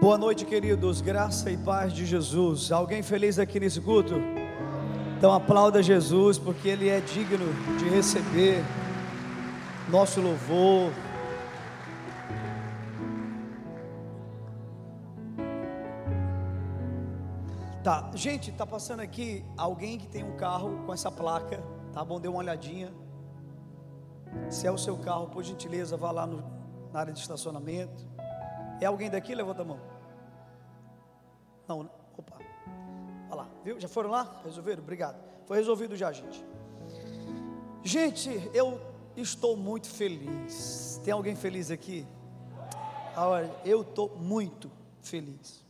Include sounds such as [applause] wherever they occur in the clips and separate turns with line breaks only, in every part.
Boa noite, queridos. Graça e paz de Jesus. Alguém feliz aqui nesse culto? Então aplauda Jesus, porque Ele é digno de receber nosso louvor. Tá, gente, tá passando aqui alguém que tem um carro com essa placa, tá bom? Dê uma olhadinha. Se é o seu carro, por gentileza, vá lá no, na área de estacionamento. É alguém daqui? Levanta a mão. Não, né? opa. Olha lá, viu? Já foram lá? Resolveram? Obrigado. Foi resolvido já, gente. Gente, eu estou muito feliz. Tem alguém feliz aqui? Olha, eu estou muito feliz.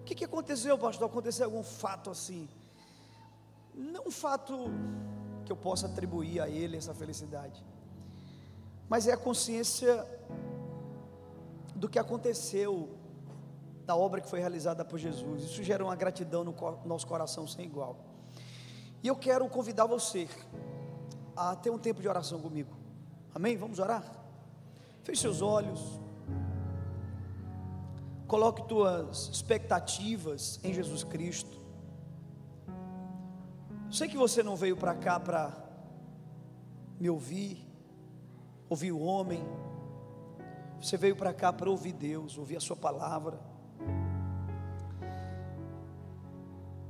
O que, que aconteceu, pastor? Aconteceu algum fato assim? Não um fato que eu possa atribuir a ele essa felicidade, mas é a consciência do que aconteceu, da obra que foi realizada por Jesus. Isso gera uma gratidão no nosso coração sem igual. E eu quero convidar você a ter um tempo de oração comigo. Amém? Vamos orar? Feche seus olhos. Coloque tuas expectativas em Jesus Cristo. Sei que você não veio para cá para me ouvir, ouvir o homem, você veio para cá para ouvir Deus, ouvir a Sua palavra.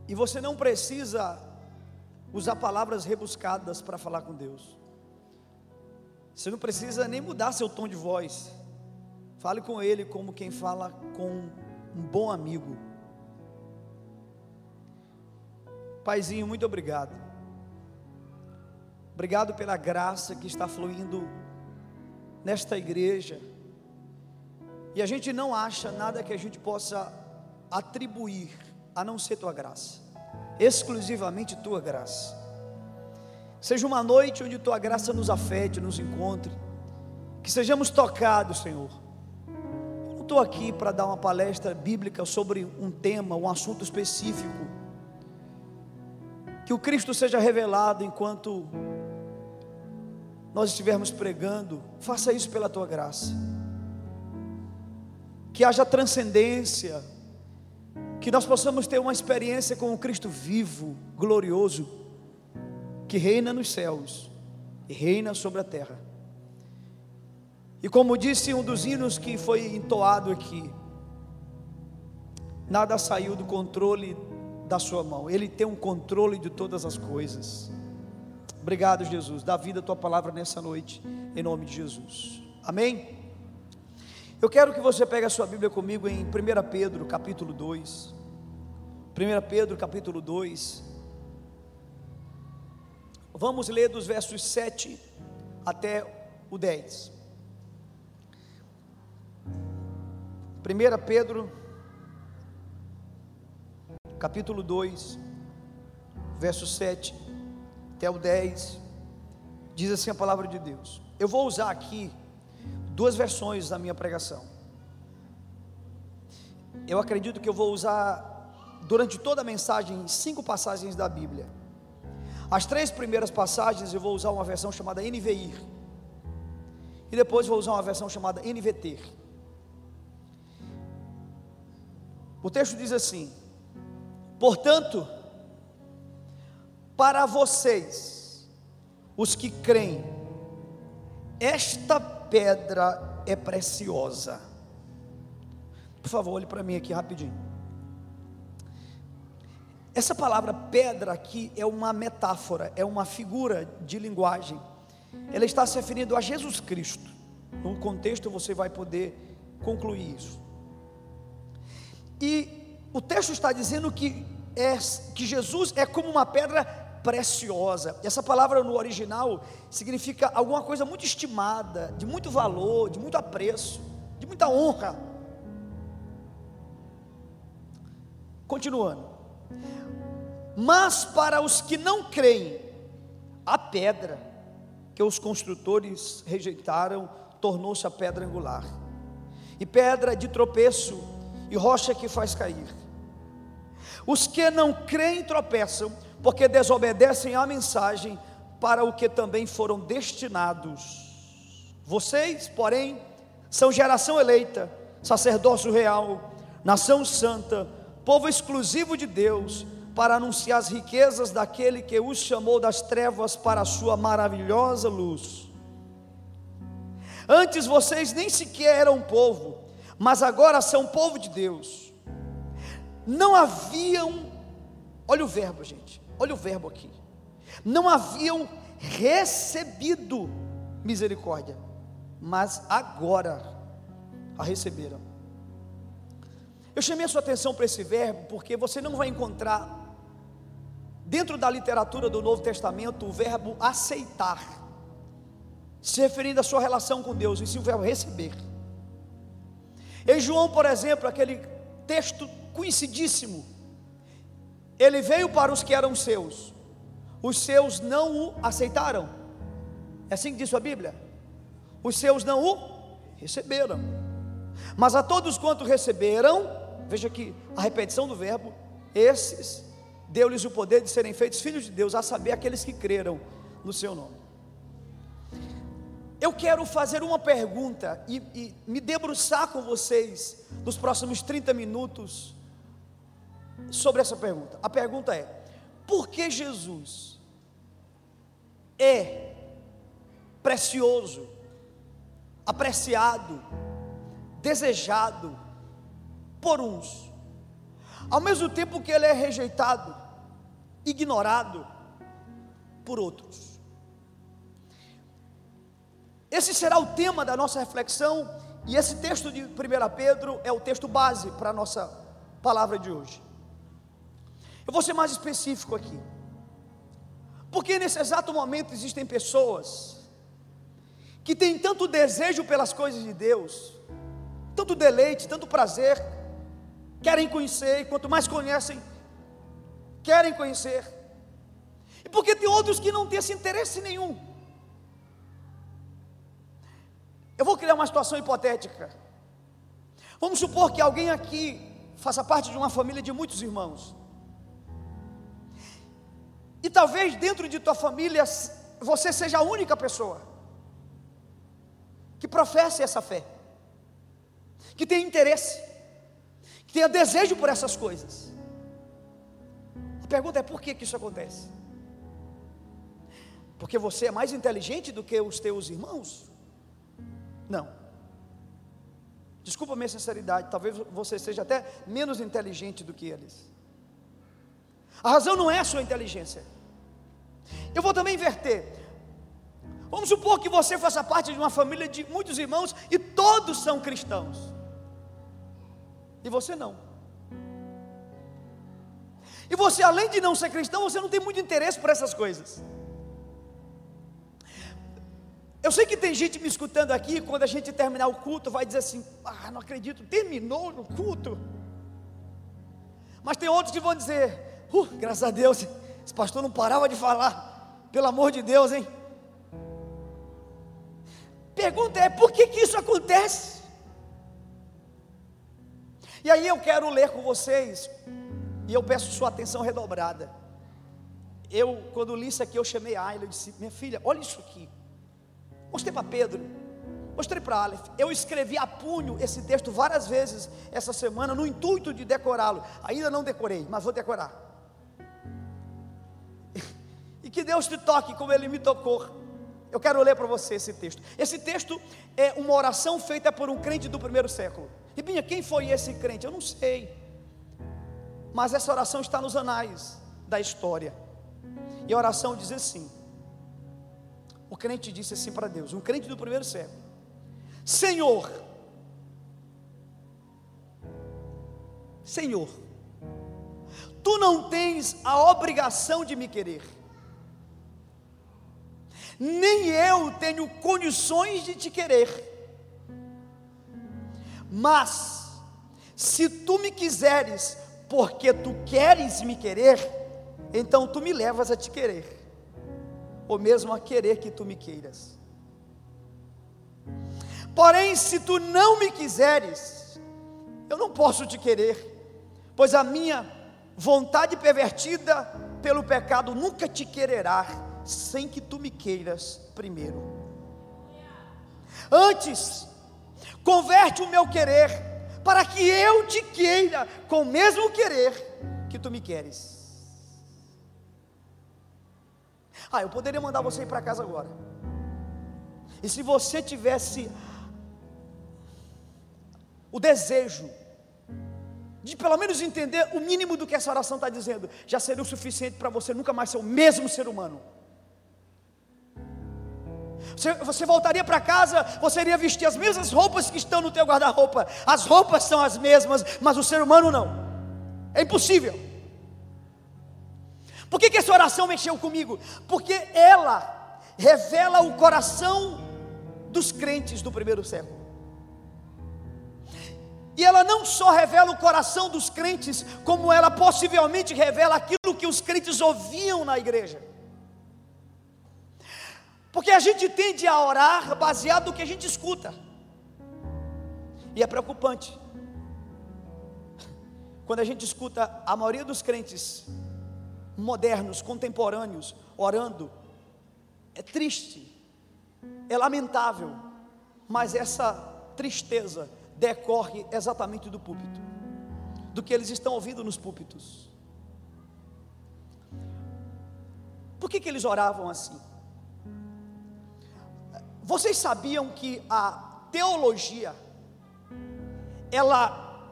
E você não precisa usar palavras rebuscadas para falar com Deus. Você não precisa nem mudar seu tom de voz. Fale com Ele como quem fala com um bom amigo. Paizinho, muito obrigado. Obrigado pela graça que está fluindo nesta igreja e a gente não acha nada que a gente possa atribuir a não ser tua graça, exclusivamente tua graça. Seja uma noite onde tua graça nos afete, nos encontre, que sejamos tocados, Senhor. Eu não estou aqui para dar uma palestra bíblica sobre um tema, um assunto específico. Que o Cristo seja revelado enquanto nós estivermos pregando, faça isso pela tua graça que haja transcendência, que nós possamos ter uma experiência com o Cristo vivo, glorioso, que reina nos céus e reina sobre a terra. E como disse um dos hinos que foi entoado aqui, nada saiu do controle da sua mão, Ele tem um controle de todas as coisas. Obrigado, Jesus. Dá vida a tua palavra nessa noite, em nome de Jesus. Amém? Eu quero que você pegue a sua Bíblia comigo em 1 Pedro, capítulo 2. 1 Pedro, capítulo 2. Vamos ler dos versos 7 até o 10. 1 Pedro, capítulo 2, verso 7 até o 10, diz assim a palavra de Deus. Eu vou usar aqui duas versões da minha pregação. Eu acredito que eu vou usar durante toda a mensagem cinco passagens da Bíblia. As três primeiras passagens eu vou usar uma versão chamada NVI. E depois vou usar uma versão chamada NVT. O texto diz assim: Portanto, para vocês, os que creem, esta pedra é preciosa. Por favor, olhe para mim aqui rapidinho. Essa palavra pedra aqui é uma metáfora, é uma figura de linguagem. Ela está se referindo a Jesus Cristo. No contexto você vai poder concluir isso. E o texto está dizendo que, é, que Jesus é como uma pedra preciosa. Essa palavra no original significa alguma coisa muito estimada, de muito valor, de muito apreço, de muita honra. Continuando. Mas para os que não creem, a pedra que os construtores rejeitaram tornou-se a pedra angular, e pedra de tropeço, e rocha que faz cair. Os que não creem tropeçam, porque desobedecem à mensagem para o que também foram destinados. Vocês, porém, são geração eleita, sacerdócio real, nação santa, povo exclusivo de Deus, para anunciar as riquezas daquele que os chamou das trevas para a sua maravilhosa luz. Antes vocês nem sequer eram povo, mas agora são povo de Deus. Não haviam, olha o verbo, gente, olha o verbo aqui. Não haviam recebido misericórdia, mas agora a receberam. Eu chamei a sua atenção para esse verbo porque você não vai encontrar dentro da literatura do Novo Testamento o verbo aceitar, se referindo à sua relação com Deus, e sim o verbo receber. Em João, por exemplo, aquele texto conhecidíssimo, ele veio para os que eram seus, os seus não o aceitaram. É assim que diz a Bíblia. Os seus não o receberam. Mas a todos quanto receberam, veja aqui a repetição do verbo, esses deu-lhes o poder de serem feitos filhos de Deus, a saber, aqueles que creram no seu nome. Eu quero fazer uma pergunta e, e me debruçar com vocês nos próximos 30 minutos sobre essa pergunta. A pergunta é: por que Jesus é precioso, apreciado, desejado por uns, ao mesmo tempo que ele é rejeitado, ignorado por outros. Esse será o tema da nossa reflexão, e esse texto de 1 Pedro é o texto base para a nossa palavra de hoje. Eu vou ser mais específico aqui, porque nesse exato momento existem pessoas que têm tanto desejo pelas coisas de Deus, tanto deleite, tanto prazer, querem conhecer, e quanto mais conhecem, querem conhecer. E porque tem outros que não têm esse interesse nenhum. Eu vou criar uma situação hipotética. Vamos supor que alguém aqui faça parte de uma família de muitos irmãos. E talvez dentro de tua família você seja a única pessoa que professe essa fé, que tem interesse, tenha desejo por essas coisas. A pergunta é por que, que isso acontece? Porque você é mais inteligente do que os teus irmãos? Não. Desculpa a minha sinceridade, talvez você seja até menos inteligente do que eles. A razão não é a sua inteligência. Eu vou também inverter. Vamos supor que você faça parte de uma família de muitos irmãos e todos são cristãos. E você não. E você, além de não ser cristão, você não tem muito interesse por essas coisas. Eu sei que tem gente me escutando aqui, quando a gente terminar o culto, vai dizer assim: Ah, não acredito, terminou no culto. Mas tem outros que vão dizer: uh, graças a Deus, esse pastor não parava de falar, pelo amor de Deus, hein? Pergunta é: por que, que isso acontece? E aí eu quero ler com vocês, e eu peço sua atenção redobrada. Eu, quando li isso aqui, eu chamei a Ayla e disse: Minha filha, olha isso aqui. Mostrei para Pedro, mostrei para Aleph. Eu escrevi a punho esse texto várias vezes essa semana, no intuito de decorá-lo. Ainda não decorei, mas vou decorar. [laughs] E que Deus te toque como Ele me tocou. Eu quero ler para você esse texto. Esse texto é uma oração feita por um crente do primeiro século. E Binha, quem foi esse crente? Eu não sei. Mas essa oração está nos anais da história. E a oração diz assim: o crente disse assim para Deus, um crente do primeiro século: Senhor, Senhor, tu não tens a obrigação de me querer, nem eu tenho condições de te querer, mas, se tu me quiseres, porque tu queres me querer, então tu me levas a te querer ou mesmo a querer que tu me queiras. Porém, se tu não me quiseres, eu não posso te querer, pois a minha vontade pervertida pelo pecado nunca te quererá, sem que tu me queiras primeiro. Antes, converte o meu querer para que eu te queira com o mesmo querer que tu me queres. Ah, eu poderia mandar você ir para casa agora. E se você tivesse o desejo de pelo menos entender o mínimo do que essa oração está dizendo, já seria o suficiente para você nunca mais ser o mesmo ser humano. Você, você voltaria para casa, você iria vestir as mesmas roupas que estão no teu guarda-roupa. As roupas são as mesmas, mas o ser humano não. É impossível. Por que, que essa oração mexeu comigo? Porque ela revela o coração dos crentes do primeiro século. E ela não só revela o coração dos crentes, como ela possivelmente revela aquilo que os crentes ouviam na igreja. Porque a gente tende a orar baseado no que a gente escuta. E é preocupante. Quando a gente escuta a maioria dos crentes modernos, contemporâneos, orando, é triste, é lamentável, mas essa tristeza decorre exatamente do púlpito, do que eles estão ouvindo nos púlpitos. Por que, que eles oravam assim? Vocês sabiam que a teologia ela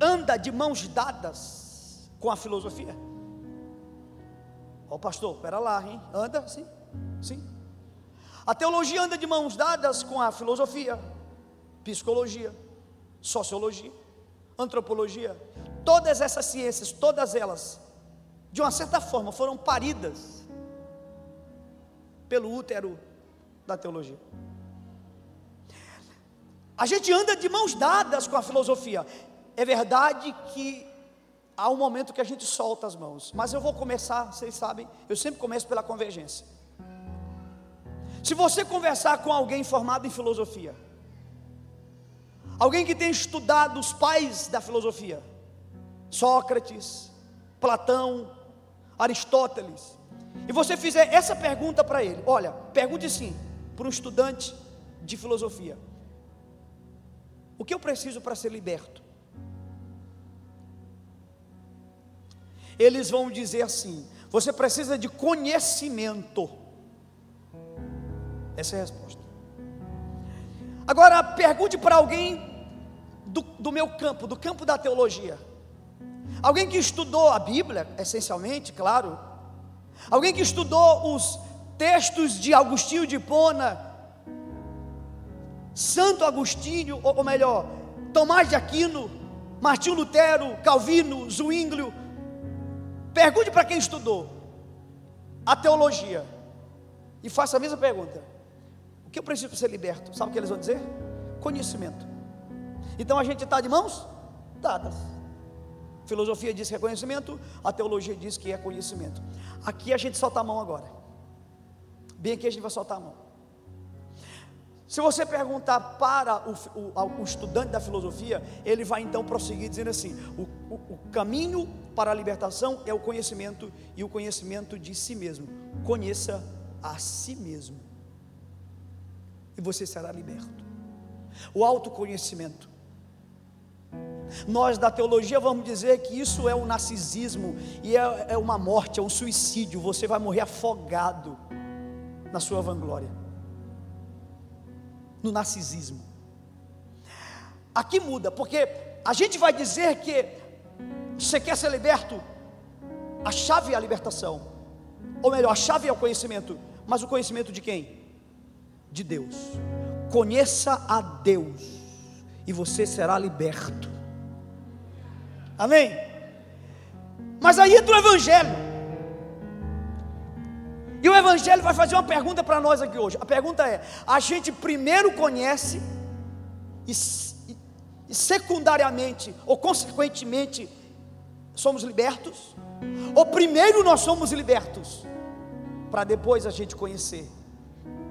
anda de mãos dadas com a filosofia? Ó oh, pastor, espera lá, hein? Anda, sim, sim. A teologia anda de mãos dadas com a filosofia, psicologia, sociologia, antropologia. Todas essas ciências, todas elas, de uma certa forma, foram paridas pelo útero da teologia. A gente anda de mãos dadas com a filosofia. É verdade que há um momento que a gente solta as mãos, mas eu vou começar, vocês sabem, eu sempre começo pela convergência. Se você conversar com alguém formado em filosofia, alguém que tem estudado os pais da filosofia, Sócrates, Platão, Aristóteles, e você fizer essa pergunta para ele, olha, pergunte sim, para um estudante de filosofia: O que eu preciso para ser liberto? Eles vão dizer assim: Você precisa de conhecimento. Essa é a resposta. Agora, pergunte para alguém do, do meu campo, do campo da teologia. Alguém que estudou a Bíblia, essencialmente, claro. Alguém que estudou os textos de Agostinho de Pona, Santo Agostinho, ou melhor, Tomás de Aquino, Martinho Lutero, Calvino, Zwinglio. Pergunte para quem estudou a teologia e faça a mesma pergunta: O que eu preciso para ser liberto? Sabe o que eles vão dizer? Conhecimento. Então a gente está de mãos dadas. Filosofia diz que é conhecimento, a teologia diz que é conhecimento. Aqui a gente solta a mão agora. Bem aqui a gente vai soltar a mão. Se você perguntar para o, o, o, estudante da filosofia, ele vai então prosseguir dizendo assim: o, o, caminho para a libertação é o conhecimento e o conhecimento de si mesmo. Conheça a si mesmo, e você será liberto. O autoconhecimento. Nós da teologia vamos dizer que isso é um narcisismo e é, é uma morte, é um suicídio. Você vai morrer afogado na sua vanglória, no narcisismo. Aqui muda, porque a gente vai dizer que você quer ser liberto, a chave é a libertação, ou melhor, a chave é o conhecimento, mas o conhecimento de quem? De Deus. Conheça a Deus, e você será liberto. Amém? Mas aí entra o Evangelho. E o Evangelho vai fazer uma pergunta para nós aqui hoje. A pergunta é: a gente primeiro conhece e, e secundariamente ou consequentemente somos libertos? Ou primeiro nós somos libertos para depois a gente conhecer?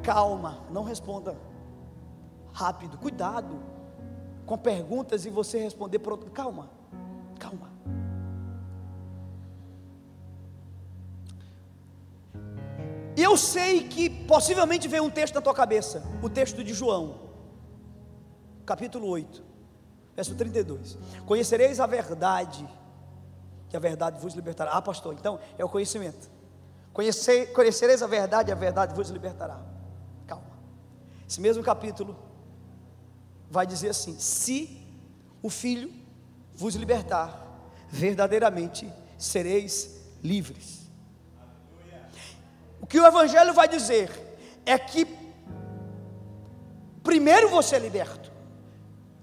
Calma, não responda rápido, cuidado com perguntas e você responder por outro. Calma, calma. E eu sei que possivelmente veio um texto na tua cabeça, o texto de João, capítulo 8, Verso 32. Conhecereis a verdade, que a verdade vos libertará. Ah, pastor, então é o conhecimento. Conhecer, conhecereis a verdade, a verdade vos libertará. Calma. Esse mesmo capítulo vai dizer assim: se o Filho vos libertar, verdadeiramente sereis livres. O que o Evangelho vai dizer é que primeiro você é liberto.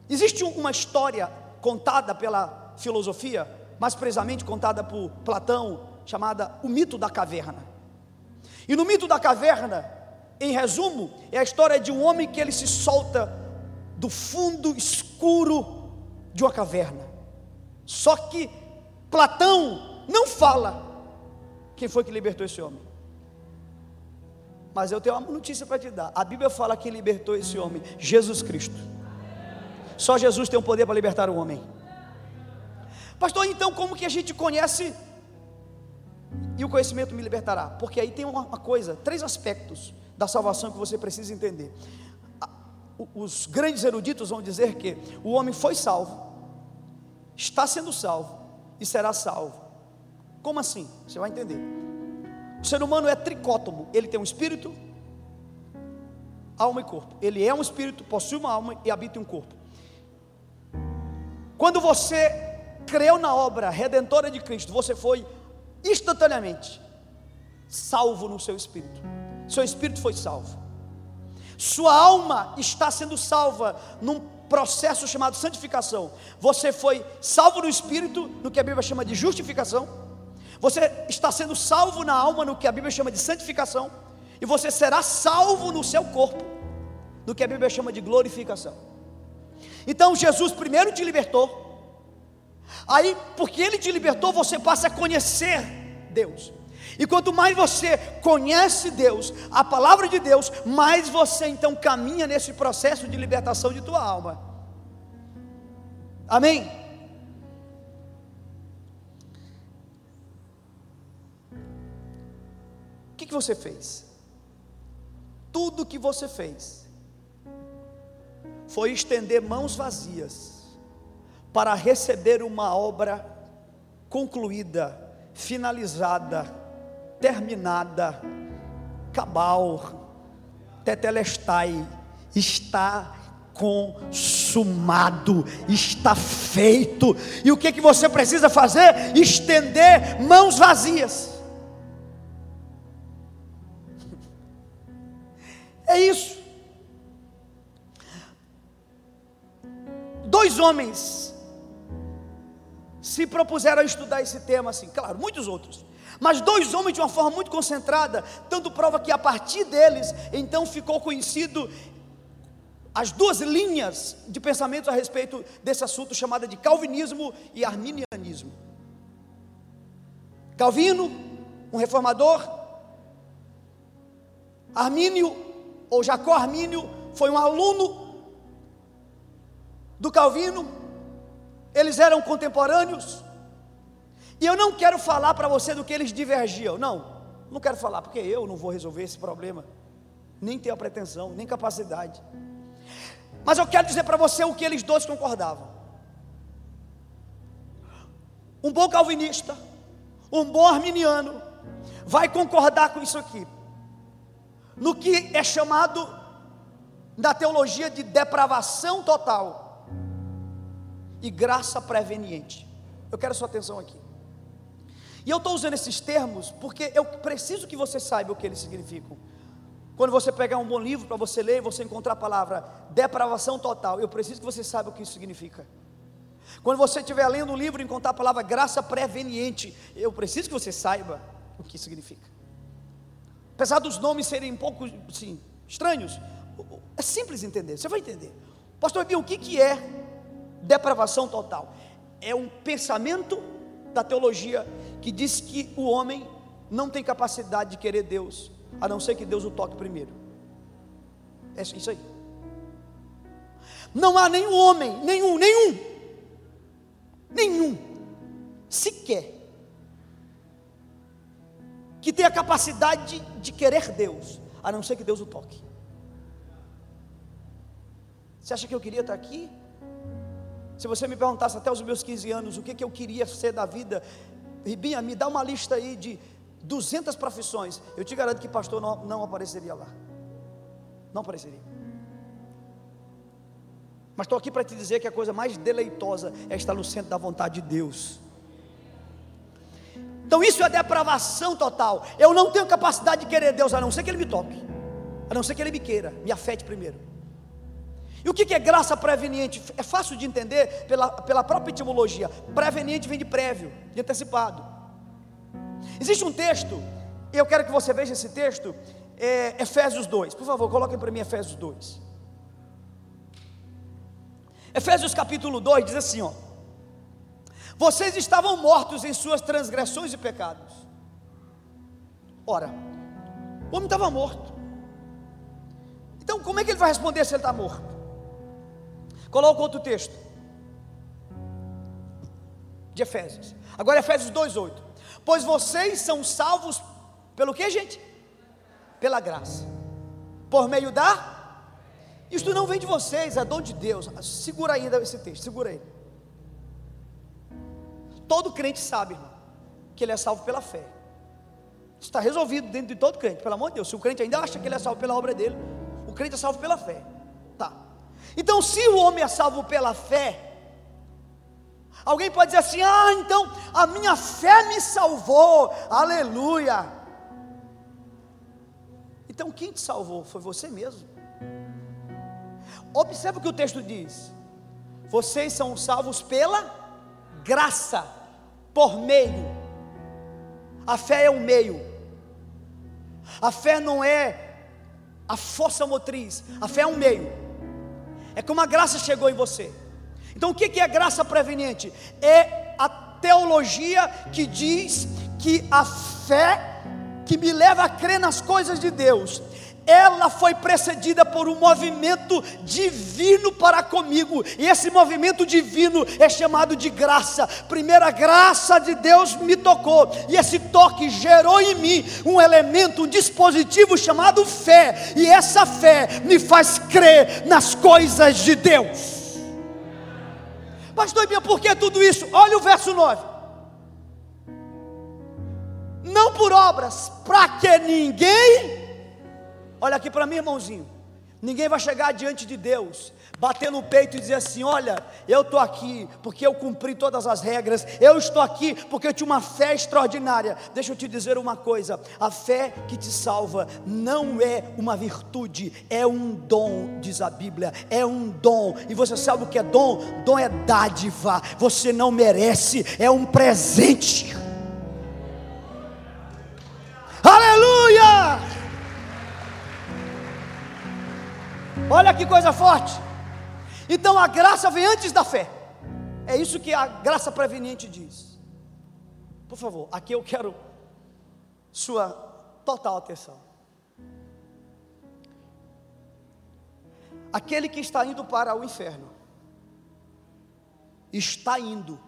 Existe uma história contada pela filosofia, mais precisamente contada por Platão, chamada O Mito da Caverna. E no mito da caverna, em resumo, é a história de um homem que ele se solta do fundo escuro de uma caverna. Só que Platão não fala quem foi que libertou esse homem. Mas eu tenho uma notícia para te dar. A Bíblia fala que libertou esse homem, Jesus Cristo. Só Jesus tem o poder para libertar o homem. Pastor, então como que a gente conhece e o conhecimento me libertará? Porque aí tem uma coisa, três aspectos da salvação que você precisa entender. Os grandes eruditos vão dizer que o homem foi salvo, está sendo salvo e será salvo. Como assim? Você vai entender. O ser humano é tricótomo, ele tem um espírito, alma e corpo. Ele é um espírito, possui uma alma e habita um corpo. Quando você creu na obra redentora de Cristo, você foi instantaneamente salvo no seu espírito. Seu espírito foi salvo. Sua alma está sendo salva num processo chamado santificação. Você foi salvo no espírito, no que a Bíblia chama de justificação. Você está sendo salvo na alma no que a Bíblia chama de santificação, e você será salvo no seu corpo, no que a Bíblia chama de glorificação. Então Jesus primeiro te libertou, aí porque Ele te libertou, você passa a conhecer Deus. E quanto mais você conhece Deus, a palavra de Deus, mais você então caminha nesse processo de libertação de tua alma. Amém? O que, que você fez? Tudo que você fez foi estender mãos vazias para receber uma obra concluída, finalizada, terminada, cabal, tetelestai, está consumado, está feito. E o que que você precisa fazer? Estender mãos vazias. É isso. Dois homens se propuseram a estudar esse tema assim, claro, muitos outros. Mas dois homens de uma forma muito concentrada, tanto prova que a partir deles, então ficou conhecido as duas linhas de pensamento a respeito desse assunto chamada de calvinismo e arminianismo. Calvino, um reformador, Armínio, ou Jacó Armínio foi um aluno do Calvino, eles eram contemporâneos, e eu não quero falar para você do que eles divergiam, não, não quero falar, porque eu não vou resolver esse problema, nem tenho a pretensão, nem capacidade, mas eu quero dizer para você o que eles dois concordavam. Um bom calvinista, um bom arminiano, vai concordar com isso aqui no que é chamado da teologia de depravação total e graça preveniente. Eu quero sua atenção aqui. E eu estou usando esses termos porque eu preciso que você saiba o que eles significam. Quando você pegar um bom livro para você ler, você encontrar a palavra depravação total, eu preciso que você saiba o que isso significa. Quando você estiver lendo um livro e encontrar a palavra graça preveniente, eu preciso que você saiba o que significa. Apesar dos nomes serem um pouco assim, estranhos, é simples entender, você vai entender. Pastor Bia, o que, que é depravação total? É um pensamento da teologia que diz que o homem não tem capacidade de querer Deus, a não ser que Deus o toque primeiro. É isso aí. Não há nenhum homem, nenhum, nenhum, nenhum, sequer, que tem a capacidade de, de querer Deus, a não ser que Deus o toque. Você acha que eu queria estar aqui? Se você me perguntasse até os meus 15 anos o que, que eu queria ser da vida, Ribinha, me dá uma lista aí de 200 profissões. Eu te garanto que pastor não, não apareceria lá. Não apareceria. Mas estou aqui para te dizer que a coisa mais deleitosa é estar no centro da vontade de Deus. Então isso é depravação total. Eu não tenho capacidade de querer Deus a não ser que Ele me toque, a não ser que Ele me queira, me afete primeiro. E o que é graça preveniente? É fácil de entender pela, pela própria etimologia. Preveniente vem de prévio, de antecipado. Existe um texto, e eu quero que você veja esse texto, é Efésios 2. Por favor, coloquem para mim Efésios 2. Efésios capítulo 2 diz assim: ó, Vocês estavam mortos em suas transgressões e pecados. Ora, o homem estava morto. Então, como é que ele vai responder se ele está morto? Coloca outro texto. De Efésios. Agora Efésios 2:8. Pois vocês são salvos pelo que, gente? Pela graça. Por meio da Isto não vem de vocês, é dom de Deus. Segura ainda esse texto, segura aí. Todo crente sabe, irmão, que ele é salvo pela fé. Está resolvido dentro de todo crente, pelo amor de Deus. Se o crente ainda acha que ele é salvo pela obra dele, o crente é salvo pela fé. Tá. Então, se o homem é salvo pela fé, alguém pode dizer assim: ah, então a minha fé me salvou, aleluia. Então, quem te salvou foi você mesmo. Observe o que o texto diz: vocês são salvos pela graça, por meio. A fé é o meio, a fé não é a força motriz, a fé é um meio. É como a graça chegou em você. Então o que é graça preveniente? É a teologia que diz que a fé que me leva a crer nas coisas de Deus ela foi precedida por um movimento divino para comigo, e esse movimento divino é chamado de graça. Primeira graça de Deus me tocou, e esse toque gerou em mim um elemento, um dispositivo chamado fé, e essa fé me faz crer nas coisas de Deus. Pastor, por que tudo isso? Olha o verso 9 não por obras, para que ninguém Olha aqui para mim, irmãozinho. Ninguém vai chegar diante de Deus, bater no peito e dizer assim: Olha, eu estou aqui porque eu cumpri todas as regras, eu estou aqui porque eu tinha uma fé extraordinária. Deixa eu te dizer uma coisa: a fé que te salva não é uma virtude, é um dom, diz a Bíblia, é um dom. E você sabe o que é dom? Dom é dádiva, você não merece, é um presente. Olha que coisa forte. Então a graça vem antes da fé. É isso que a graça preveniente diz. Por favor, aqui eu quero sua total atenção. Aquele que está indo para o inferno, está indo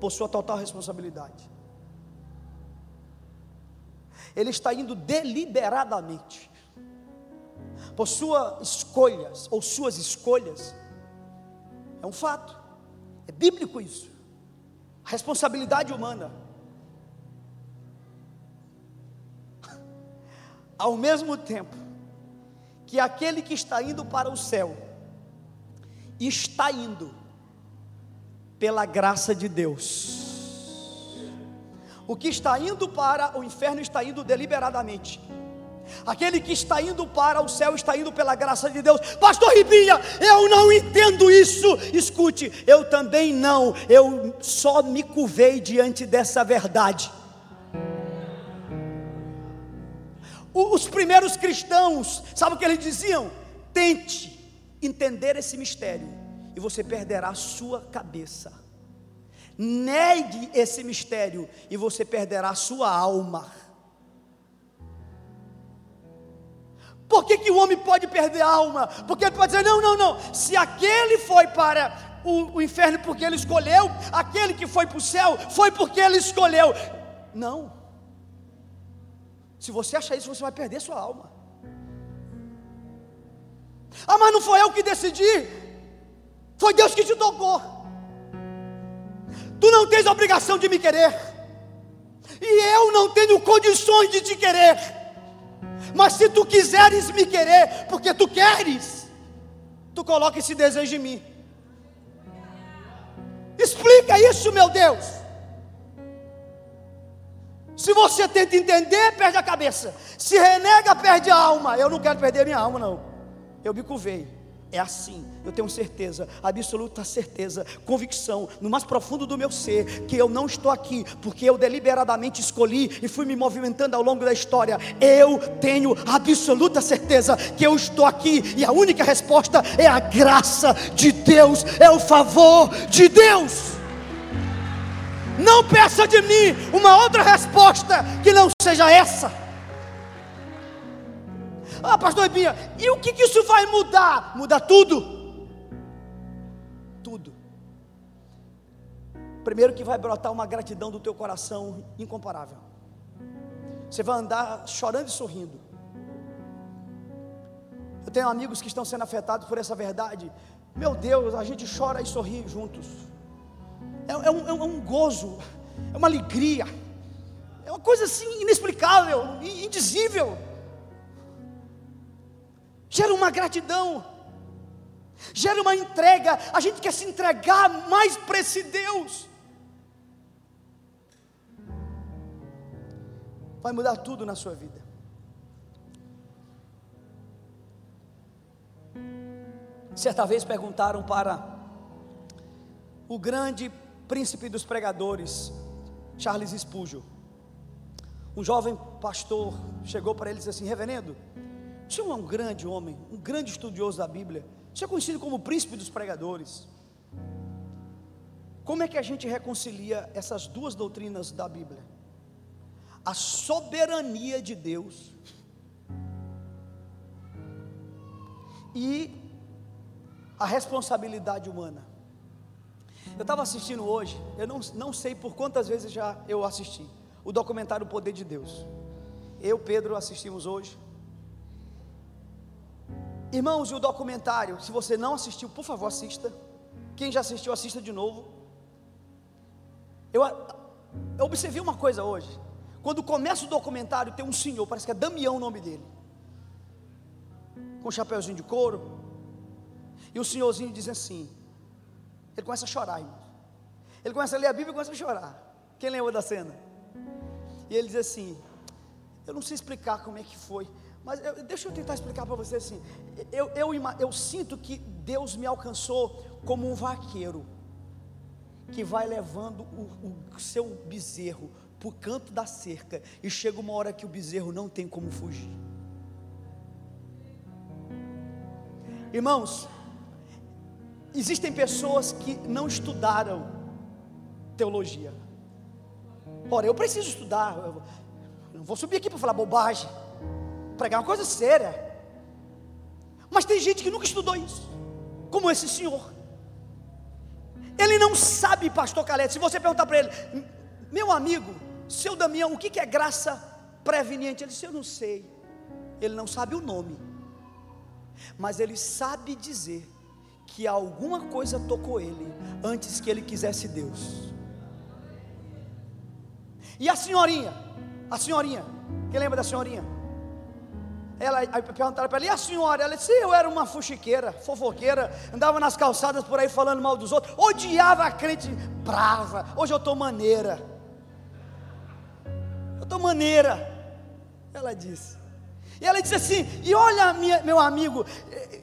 por sua total responsabilidade. Ele está indo deliberadamente por suas escolhas ou suas escolhas, é um fato, é bíblico isso. A responsabilidade humana. [laughs] Ao mesmo tempo que aquele que está indo para o céu, está indo pela graça de Deus. O que está indo para o inferno está indo deliberadamente Aquele que está indo para o céu está indo pela graça de Deus. Pastor Ribinha, eu não entendo isso. Escute, eu também não. Eu só me curvei diante dessa verdade. Os primeiros cristãos, sabe o que eles diziam? Tente entender esse mistério e você perderá a sua cabeça. Negue esse mistério e você perderá a sua alma. Por que, que o homem pode perder a alma? Porque ele pode dizer: não, não, não. Se aquele foi para o, o inferno porque ele escolheu, aquele que foi para o céu foi porque ele escolheu. Não. Se você achar isso, você vai perder sua alma. Ah, mas não foi eu que decidi. Foi Deus que te tocou. Tu não tens obrigação de me querer. E eu não tenho condições de te querer. Mas se tu quiseres me querer, porque tu queres, tu coloca esse desejo em mim. Explica isso, meu Deus. Se você tenta entender, perde a cabeça. Se renega, perde a alma. Eu não quero perder minha alma, não. Eu me curvei. É assim, eu tenho certeza, absoluta certeza, convicção, no mais profundo do meu ser, que eu não estou aqui porque eu deliberadamente escolhi e fui me movimentando ao longo da história. Eu tenho absoluta certeza que eu estou aqui e a única resposta é a graça de Deus, é o favor de Deus. Não peça de mim uma outra resposta que não seja essa. Ah, pastor Ebinha, e o que, que isso vai mudar? Muda tudo. Tudo. Primeiro que vai brotar uma gratidão do teu coração incomparável. Você vai andar chorando e sorrindo. Eu tenho amigos que estão sendo afetados por essa verdade. Meu Deus, a gente chora e sorri juntos é, é, um, é um gozo, é uma alegria, é uma coisa assim inexplicável, indizível. Gera uma gratidão, gera uma entrega. A gente quer se entregar mais para esse Deus. Vai mudar tudo na sua vida. Certa vez perguntaram para o grande príncipe dos pregadores, Charles Spurgeon. Um jovem pastor chegou para ele e disse assim: Reverendo, o senhor é um grande homem, um grande estudioso da Bíblia, o senhor é conhecido como o príncipe dos pregadores. Como é que a gente reconcilia essas duas doutrinas da Bíblia? A soberania de Deus e a responsabilidade humana. Eu estava assistindo hoje, eu não, não sei por quantas vezes já eu assisti, o documentário O Poder de Deus. Eu, Pedro, assistimos hoje. Irmãos, e o documentário, se você não assistiu, por favor, assista. Quem já assistiu, assista de novo. Eu, eu observei uma coisa hoje. Quando começa o documentário, tem um senhor, parece que é Damião o nome dele, com um chapéuzinho de couro. E o senhorzinho diz assim: ele começa a chorar, irmão. Ele começa a ler a Bíblia e começa a chorar. Quem lembra da cena? E ele diz assim: Eu não sei explicar como é que foi, mas eu, deixa eu tentar explicar para você assim. Eu, eu, eu sinto que Deus me alcançou como um vaqueiro que vai levando o, o seu bezerro para o canto da cerca e chega uma hora que o bezerro não tem como fugir. Irmãos, Existem pessoas que não estudaram teologia. Ora, eu preciso estudar. Eu não vou subir aqui para falar bobagem. Pregar uma coisa séria. Mas tem gente que nunca estudou isso. Como esse senhor. Ele não sabe, pastor Calete. Se você perguntar para ele, meu amigo, seu Damião, o que é graça preveniente? Ele disse, eu não sei. Ele não sabe o nome. Mas ele sabe dizer que alguma coisa tocou ele antes que ele quisesse Deus. E a senhorinha, a senhorinha, quem lembra da senhorinha? Ela aí perguntaram para ela, e a senhora? Ela disse, eu era uma fuxiqueira, fofoqueira, andava nas calçadas por aí falando mal dos outros, odiava a crente brava, hoje eu estou maneira. Eu estou maneira. Ela disse. E ela disse assim: E olha, minha, meu amigo,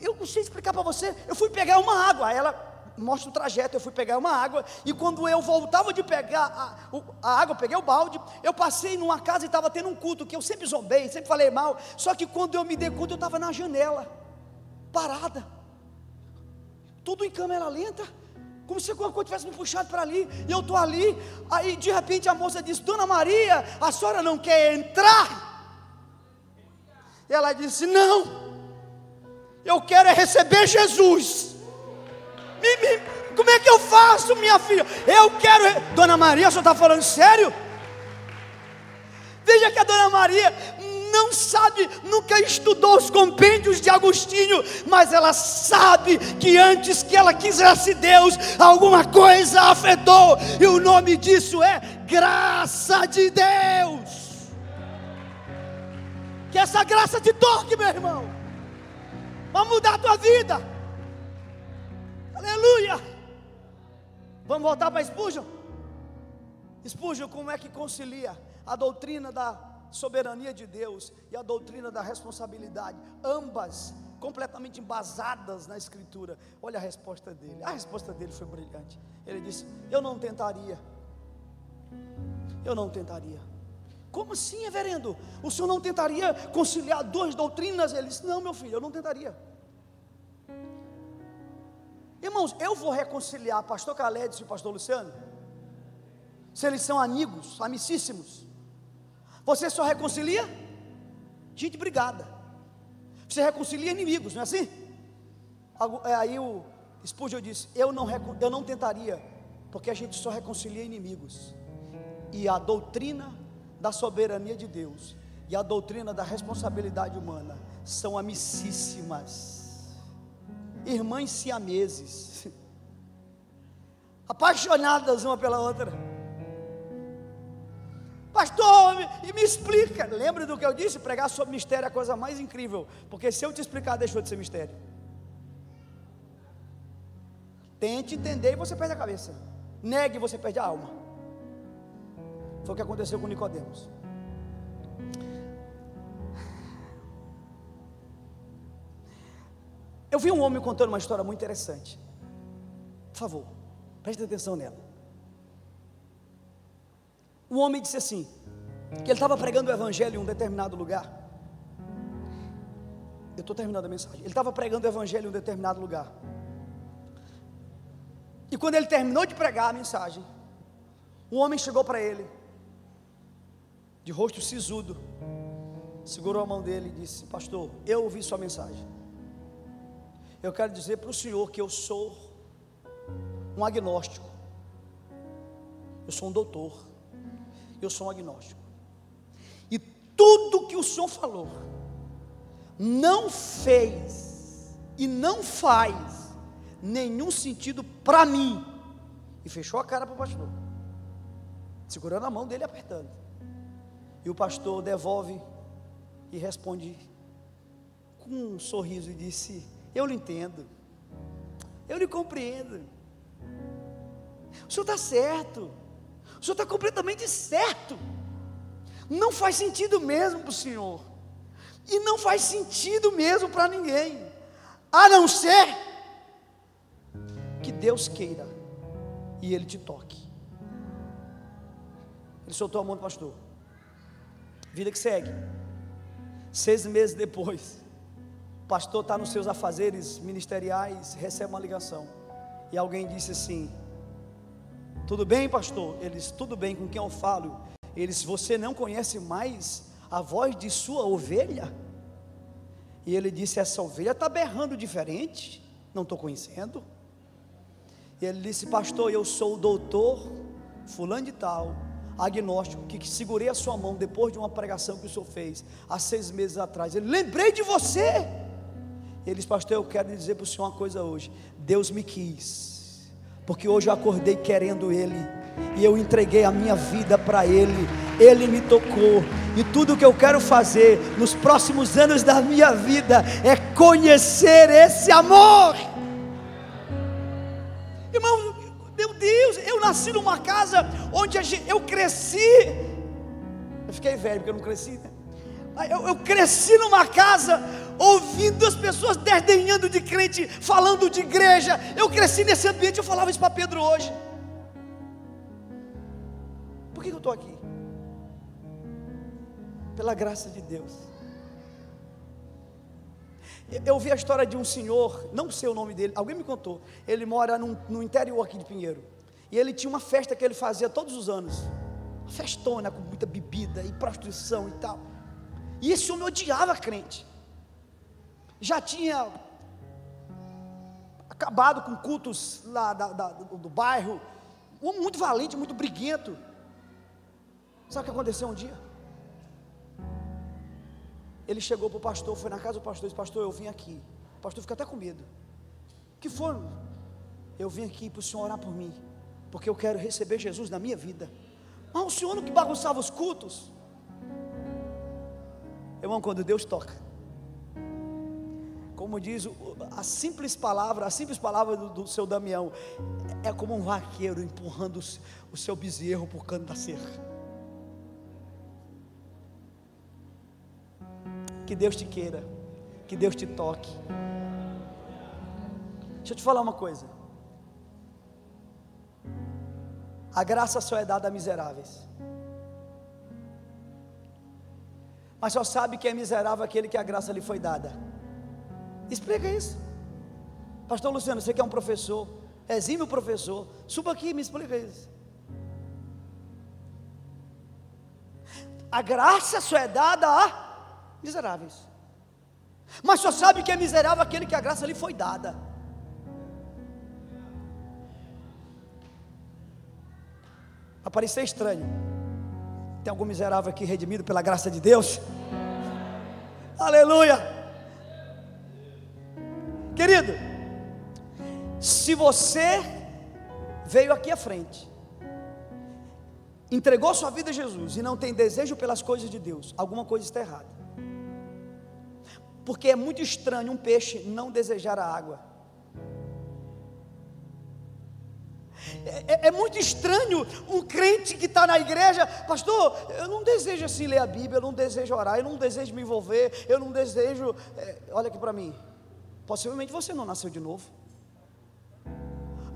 eu não sei explicar para você. Eu fui pegar uma água. Ela mostra o trajeto. Eu fui pegar uma água. E quando eu voltava de pegar a, a água, peguei o balde. Eu passei numa casa e estava tendo um culto que eu sempre zombei, sempre falei mal. Só que quando eu me dei conta, eu estava na janela, parada, tudo em câmera lenta. Como se alguma coisa tivesse me puxado para ali, e eu estou ali. Aí de repente a moça disse: Dona Maria, a senhora não quer entrar? E ela disse: Não, eu quero é receber Jesus. Me, me, como é que eu faço, minha filha? Eu quero. Dona Maria, senhora está falando sério? Veja que a Dona Maria não sabe, nunca estudou os compêndios de Agostinho, mas ela sabe que antes que ela quisesse Deus, alguma coisa afetou, e o nome disso é graça de Deus. Que essa graça te toque, meu irmão, vai mudar a tua vida. Aleluia. Vamos voltar para Spurgeon? Spurgeon, como é que concilia a doutrina da soberania de Deus e a doutrina da responsabilidade, ambas completamente embasadas na Escritura. Olha a resposta dele. A resposta dele foi brilhante. Ele disse: Eu não tentaria. Eu não tentaria. Como assim, reverendo? O senhor não tentaria conciliar duas doutrinas? Ele disse: Não, meu filho, eu não tentaria. Irmãos, eu vou reconciliar pastor Caled e pastor Luciano? Se eles são amigos, amicíssimos. Você só reconcilia gente brigada. Você reconcilia inimigos, não é assim? É, aí o Spurgeon disse: eu não, eu não tentaria, porque a gente só reconcilia inimigos. E a doutrina da soberania de Deus e a doutrina da responsabilidade humana são amicíssimas irmãs siameses, [laughs] apaixonadas uma pela outra. Pastor, me, me explica. Lembra do que eu disse? Pregar sobre mistério é a coisa mais incrível. Porque se eu te explicar, deixou de ser mistério. Tente entender e você perde a cabeça. Negue e você perde a alma. Foi o que aconteceu com Nicodemos. Eu vi um homem contando uma história muito interessante. Por favor, preste atenção nela. O homem disse assim: que ele estava pregando o evangelho em um determinado lugar. Eu estou terminando a mensagem. Ele estava pregando o evangelho em um determinado lugar. E quando ele terminou de pregar a mensagem, um homem chegou para ele, de rosto sisudo, segurou a mão dele e disse: Pastor, eu ouvi sua mensagem. Eu quero dizer para o senhor que eu sou um agnóstico. Eu sou um doutor. Eu sou um agnóstico. E tudo que o senhor falou não fez e não faz nenhum sentido para mim. E fechou a cara para o pastor, segurando a mão dele apertando. E o pastor devolve e responde com um sorriso e disse: eu lhe entendo. Eu lhe compreendo. O senhor está certo. O senhor está completamente certo. Não faz sentido mesmo para o senhor. E não faz sentido mesmo para ninguém. A não ser que Deus queira e Ele te toque. Ele soltou a mão do pastor. Vida que segue. Seis meses depois, o pastor está nos seus afazeres ministeriais, recebe uma ligação. E alguém disse assim: Tudo bem, pastor? Ele disse: Tudo bem, com quem eu falo? Ele disse: Você não conhece mais a voz de sua ovelha? E ele disse: Essa ovelha está berrando diferente, não estou conhecendo. E ele disse: Pastor, eu sou o doutor Fulano de Tal, agnóstico, que segurei a sua mão depois de uma pregação que o senhor fez há seis meses atrás. Ele lembrei de você. Ele disse, pastor, eu quero dizer para o senhor uma coisa hoje. Deus me quis, porque hoje eu acordei querendo Ele, e eu entreguei a minha vida para Ele, Ele me tocou, e tudo que eu quero fazer nos próximos anos da minha vida é conhecer esse amor. Irmão, meu Deus, eu nasci numa casa onde eu cresci, eu fiquei velho porque eu não cresci, né? Eu, eu cresci numa casa ouvindo as pessoas desdenhando de crente, falando de igreja. Eu cresci nesse ambiente, eu falava isso para Pedro hoje. Por que eu estou aqui? Pela graça de Deus. Eu vi a história de um senhor, não sei o nome dele, alguém me contou. Ele mora num, no interior aqui de Pinheiro. E ele tinha uma festa que ele fazia todos os anos. Festona com muita bebida e prostituição e tal. E esse homem odiava crente. Já tinha acabado com cultos lá da, da, do, do, bairro. Um homem muito valente, muito briguento. Sabe o que aconteceu um dia? Ele chegou para o pastor, foi na casa do pastor e disse: Pastor, eu vim aqui. O pastor fica até com medo. Que foi? Eu vim aqui para o senhor orar por mim, porque eu quero receber Jesus na minha vida. Mas o senhor não que bagunçava os cultos? Irmão, quando Deus toca, como diz a simples palavra, a simples palavra do, do seu Damião, é como um vaqueiro empurrando o, seu bezerro por canto da cerca. Que Deus te queira, que Deus te toque. Deixa eu te falar uma coisa. A graça só é dada a miseráveis. Mas só sabe que é miserável aquele que a graça lhe foi dada. Explica isso. Pastor Luciano, você que é um professor, exímio professor, suba aqui e me explica isso. A graça só é dada a miseráveis. Mas só sabe que é miserável aquele que a graça lhe foi dada. Vai parecer estranho. Tem algum miserável aqui redimido pela graça de Deus? Aleluia! Querido, se você veio aqui à frente, entregou sua vida a Jesus e não tem desejo pelas coisas de Deus, alguma coisa está errada. Porque é muito estranho um peixe não desejar a água. É, é, é, muito estranho um crente que está na igreja, pastor. Eu não desejo assim ler a Bíblia, eu não desejo orar, eu não desejo me envolver, eu não desejo. É, olha aqui para mim, Possivelmente você não nasceu de novo.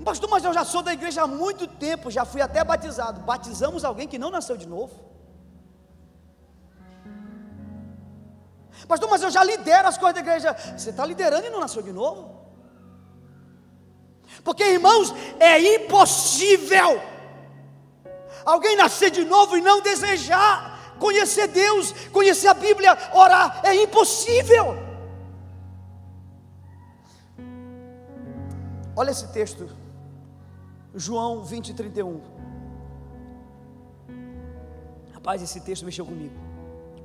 Pastor, mas eu já sou da igreja há muito tempo, já fui até batizado. Batizamos alguém que não nasceu de novo. Pastor, mas eu já lidero as coisas da igreja. Você está liderando e não nasceu de novo? Porque, irmãos, é impossível alguém nascer de novo e não desejar conhecer Deus, conhecer a Bíblia, orar. É impossível. Olha esse texto, João 20, 31. Rapaz, esse texto mexeu comigo.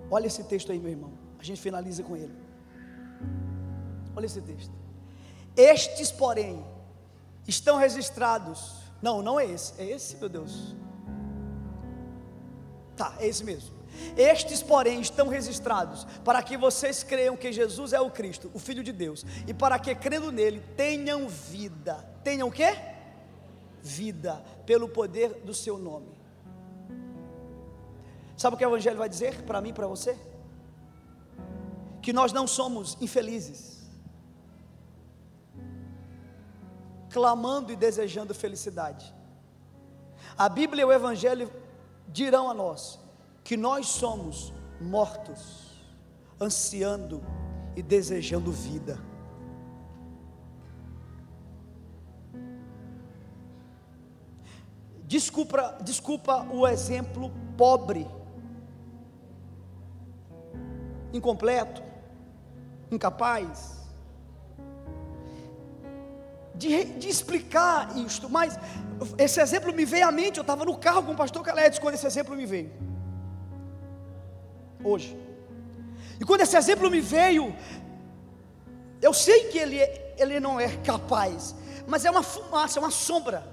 Olha esse texto aí, meu irmão. A gente finaliza com ele. Olha esse texto. Estes, porém, estão registrados. Não, não é esse. É esse, meu Deus. Tá, é esse mesmo. Estes, porém, estão registrados para que vocês creiam que Jesus é o Cristo, o Filho de Deus, e para que crendo nele tenham vida. Tenham o quê? Vida, pelo poder do seu nome. Sabe o que o Evangelho vai dizer para mim e para você? Que nós não somos infelizes, clamando e desejando felicidade. A Bíblia e o Evangelho dirão a nós que nós somos mortos, ansiando e desejando vida. Desculpa, desculpa o exemplo pobre, incompleto, incapaz de, de, explicar isto, mas esse exemplo me veio à mente. Eu estava no carro com o pastor Caledes quando esse exemplo me veio hoje. E quando esse exemplo me veio, eu sei que ele, ele não é capaz, mas é uma fumaça, é uma sombra.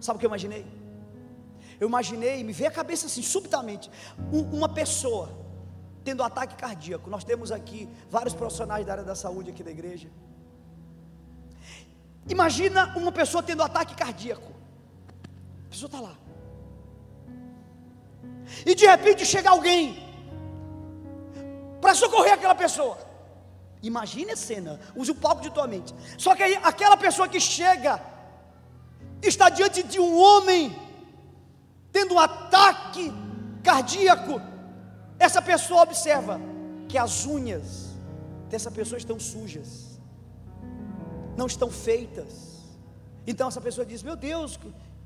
Sabe o que eu imaginei? Eu imaginei, me veio a cabeça assim, subitamente, uma pessoa tendo ataque cardíaco. Nós temos aqui vários profissionais da área da saúde aqui da igreja. Imagina uma pessoa tendo ataque cardíaco. A pessoa está lá. E de repente chega alguém para socorrer aquela pessoa. Imagine a cena, use o palco de tua mente. Só que aí, aquela pessoa que chega, está diante de um homem, tendo um ataque cardíaco. Essa pessoa observa que as unhas dessa pessoa estão sujas, não estão feitas. Então essa pessoa diz: Meu Deus,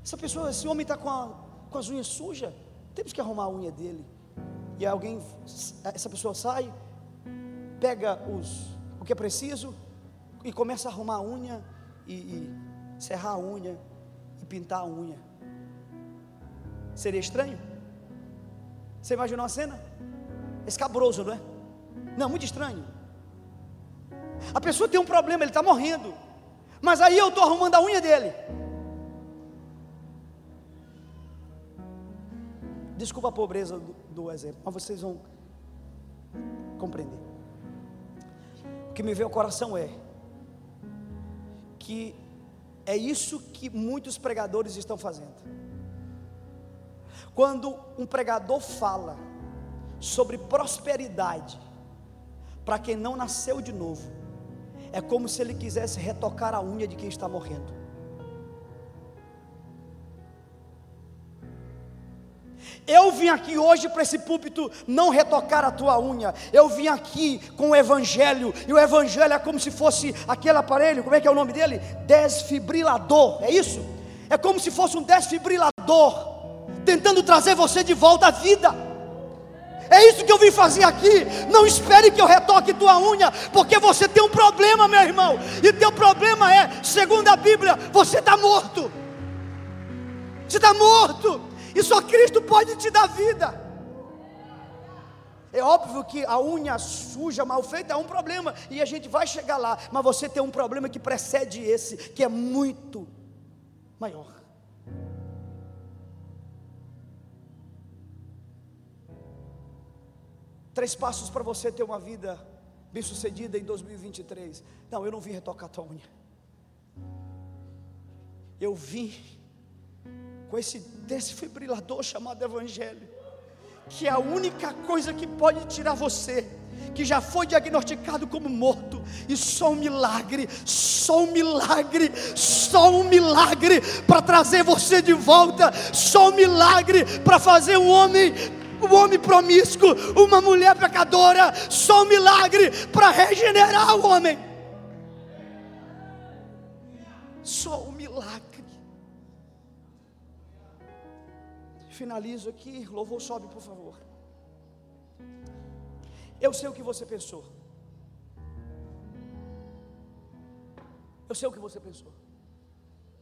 essa pessoa, esse homem está com, com as unhas sujas, temos que arrumar a unha dele e alguém, essa pessoa sai, pega os, o que é preciso e começa a arrumar a unha e, e serrar a unha e pintar a unha. Seria estranho? Você imaginou a cena? Escabroso, não é? Não, muito estranho. A pessoa tem um problema, ele está morrendo. Mas aí eu estou arrumando a unha dele. Desculpa a pobreza do, do exemplo, mas vocês vão compreender. O que me veio ao coração é que é isso que muitos pregadores estão fazendo. Quando um pregador fala sobre prosperidade para quem não nasceu de novo, é como se ele quisesse retocar a unha de quem está morrendo. Eu vim aqui hoje para esse púlpito não retocar a tua unha. Eu vim aqui com o evangelho, e o evangelho é como se fosse aquele aparelho, como é que é o nome dele? Desfibrilador. É isso? É como se fosse um desfibrilador tentando trazer você de volta à vida. É isso que eu vim fazer aqui. Não espere que eu retoque tua unha, porque você tem um problema, meu irmão. E teu problema é, segundo a Bíblia, você está morto. Você está morto. E só Cristo pode te dar vida. É óbvio que a unha suja, mal feita, é um problema, e a gente vai chegar lá, mas você tem um problema que precede esse, que é muito maior. Três passos para você ter uma vida bem-sucedida em 2023. Não, eu não vim retocar a tua unha. Eu vim com esse desfibrilador chamado Evangelho, que é a única coisa que pode tirar você, que já foi diagnosticado como morto, e só um milagre, só um milagre, só um milagre para trazer você de volta, só um milagre para fazer um homem um homem promíscuo, uma mulher pecadora, só um milagre para regenerar o homem. Finalizo aqui, louvor sobe, por favor. Eu sei o que você pensou. Eu sei o que você pensou.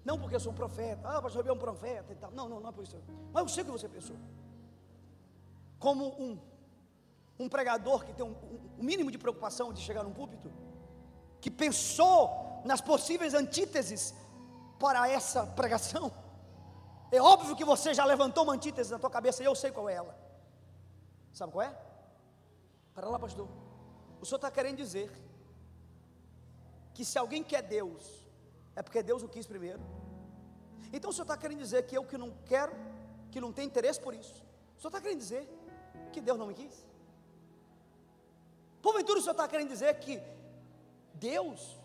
Não porque eu sou um profeta, ah, pastor é um profeta e tal. Não, não, não é por isso. Mas eu sei o que você pensou. Como um, um pregador que tem um, um mínimo de preocupação de chegar num púlpito, que pensou nas possíveis antíteses para essa pregação. É óbvio que você já levantou uma antítese na tua cabeça e eu sei qual é ela. Sabe qual é? Para lá, pastor. O senhor está querendo dizer que se alguém quer Deus, é porque Deus o quis primeiro. Então o senhor está querendo dizer que eu que não quero, que não tenho interesse por isso. O senhor está querendo dizer que Deus não me quis? Porventura o senhor está querendo dizer que Deus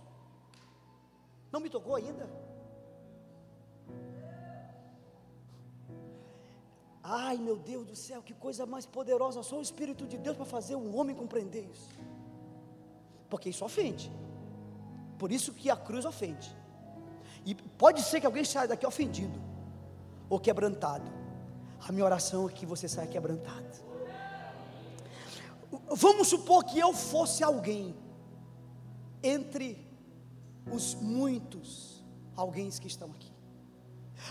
não me tocou ainda? Ai meu Deus do céu, que coisa mais poderosa, só o Espírito de Deus para fazer um homem compreender isso. Porque isso ofende. Por isso que a cruz ofende. E pode ser que alguém saia daqui ofendido ou quebrantado. A minha oração é que você saia quebrantado. Vamos supor que eu fosse alguém entre os muitos alguém que estão aqui.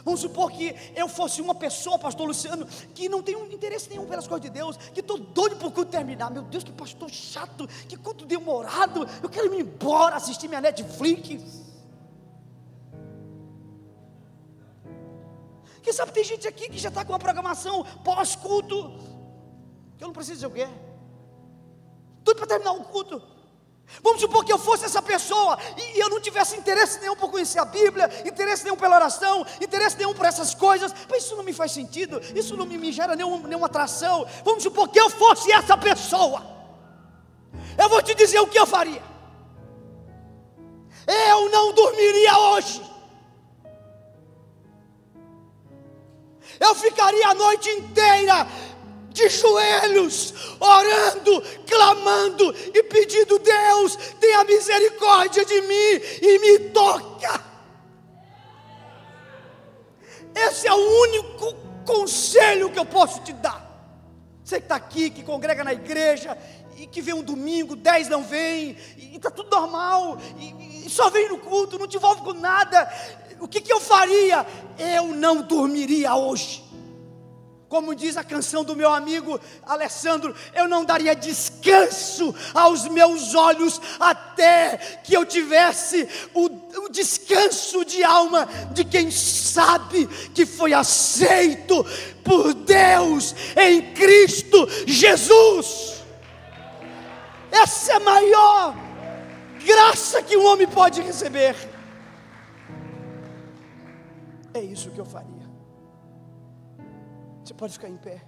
Vamos supor que eu fosse uma pessoa, pastor Luciano, que não tem um interesse nenhum pelas coisas de Deus, que estou doido o culto terminar. Meu Deus, que pastor chato, que culto demorado. Eu quero ir embora assistir minha Netflix. Quem sabe tem gente aqui que já está com uma programação pós-culto. Que eu não preciso dizer o quê? Tudo para terminar o culto. Vamos supor que eu fosse essa pessoa e eu não tivesse interesse nenhum por conhecer a Bíblia, interesse nenhum pela oração, interesse nenhum por essas coisas, mas isso não me faz sentido, isso não me, gera nenhum, nenhuma atração. Vamos supor que eu fosse essa pessoa, eu vou te dizer o que eu faria. Eu não dormiria hoje, eu ficaria a noite inteira de joelhos, orando, clamando e pedindo: Deus, tenha misericórdia de mim e me toca. Esse é o único conselho que eu posso te dar. Você que está aqui, que congrega na igreja, e que vem um domingo, dez não vem, e está tudo normal, e, e, só vem no culto, não te envolve com nada. O que, que eu faria? Eu não dormiria hoje Como diz a canção do meu amigo Alessandro, eu não daria descanso aos meus olhos até que eu tivesse o, o, descanso de alma de quem sabe que foi aceito por Deus em Cristo Jesus. Essa é a maior graça que um homem pode receber. É isso que eu faria. Pode ficar em pé.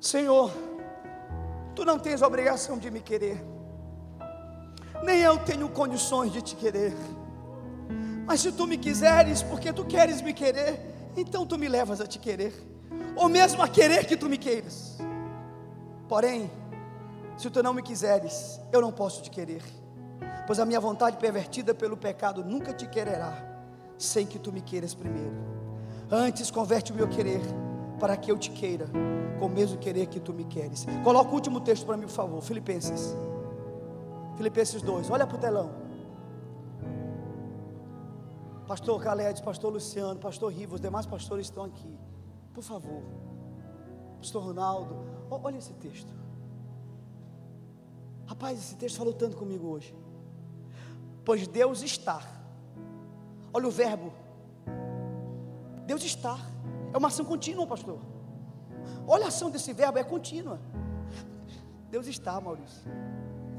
Senhor, tu não tens obrigação de me querer, nem eu tenho condições de te querer. Mas se tu me quiseres, porque tu queres me querer, então tu me levas a te querer, ou mesmo a querer que tu me queiras. Porém, se tu não me quiseres, eu não posso te querer pois a minha vontade pervertida pelo pecado nunca te quererá, sem que tu me queiras primeiro. Antes converte o meu querer, para que eu te queira, com o mesmo querer que tu me queres. Coloca o último texto para mim, por favor, Filipenses. Filipenses 2, olha para o telão. Pastor Caledes, Pastor Luciano, Pastor Rivo, os demais pastores estão aqui. Por favor. Pastor Ronaldo, olha esse texto. Rapaz, esse texto falou tanto comigo hoje pois Deus está. Olha o verbo. Deus está. É uma ação contínua, pastor. Olha a ação desse verbo, é contínua. Deus está, Maurício.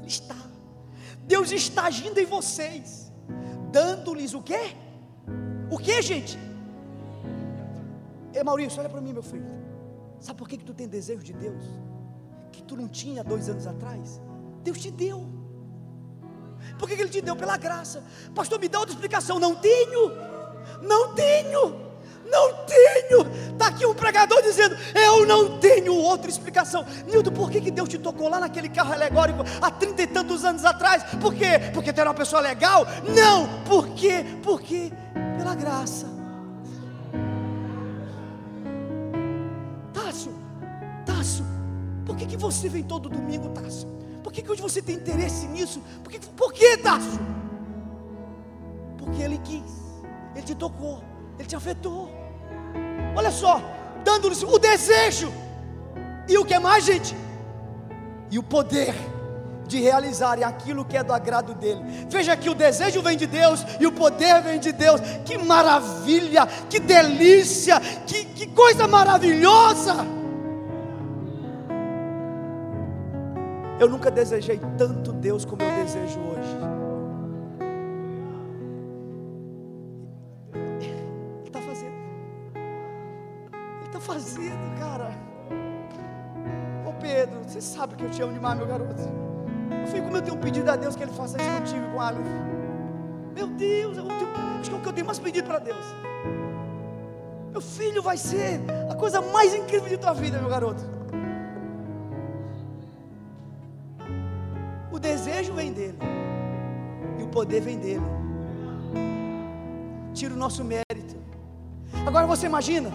Ele está. Deus está agindo em vocês, dando-lhes o quê? O quê, gente? Ei, Maurício, olha para mim, meu filho. Sabe por que, que tu tem desejo de Deus? Que tu não tinha dois anos atrás? Deus te deu. Por que ele te deu? Pela graça. Pastor, me dá outra explicação. Não tenho. Não tenho. Não tenho. Está aqui um pregador dizendo: Eu não tenho outra explicação. Nildo, por que, que Deus te tocou lá naquele carro alegórico há trinta e tantos anos atrás? Por quê? Porque tu era uma pessoa legal? Não. Por quê? Porque pela graça. Tássio, Tássio, por que, que você vem todo domingo, Tássio? Por que, que hoje você tem interesse nisso? Por que, por que Tássio? Porque Ele quis, Ele te tocou, Ele te afetou. Olha só, dando-lhes o desejo, e o que mais, gente? E o poder de realizarem aquilo que é do agrado dele. Veja que o desejo vem de Deus e o poder vem de Deus. Que maravilha, que delícia, que, que coisa maravilhosa! Eu nunca desejei tanto Deus como eu desejo hoje. Ele está fazendo. Ele está fazendo, cara. Ô Pedro, você sabe que eu te amo demais, meu garoto. Eu fico como eu tenho pedido a Deus que Ele faça isso contigo com a Aleph. Meu Deus, eu tenho, acho que é o que eu tenho mais pedido para Deus. Meu filho vai ser a coisa mais incrível de tua vida, meu garoto. Poder vem dele. Tira o nosso mérito. Agora você imagina,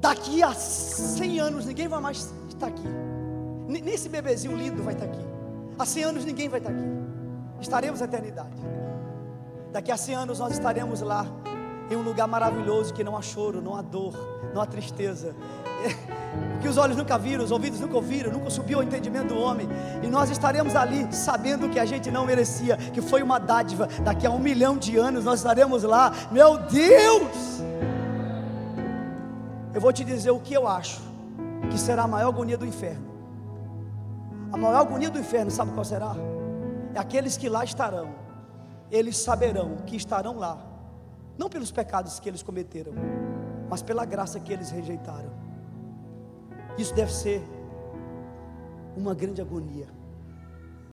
daqui a 100 anos ninguém vai mais estar aqui. Nesse bebezinho lindo vai estar aqui. Há 100 anos ninguém vai estar aqui. Estaremos na eternidade. Daqui a 100 anos nós estaremos lá em um lugar maravilhoso que não há choro, não há dor, não há tristeza. [laughs] que os olhos nunca viram, os ouvidos nunca ouviram, nunca subiu ao entendimento do homem, e nós estaremos ali sabendo que a gente não merecia, que foi uma dádiva. Daqui a um milhão de anos nós estaremos lá, meu Deus! Eu vou te dizer o que eu acho que será a maior agonia do inferno. A maior agonia do inferno, sabe qual será? É aqueles que lá estarão, eles saberão que estarão lá, não pelos pecados que eles cometeram, mas pela graça que eles rejeitaram. Isso deve ser uma grande agonia.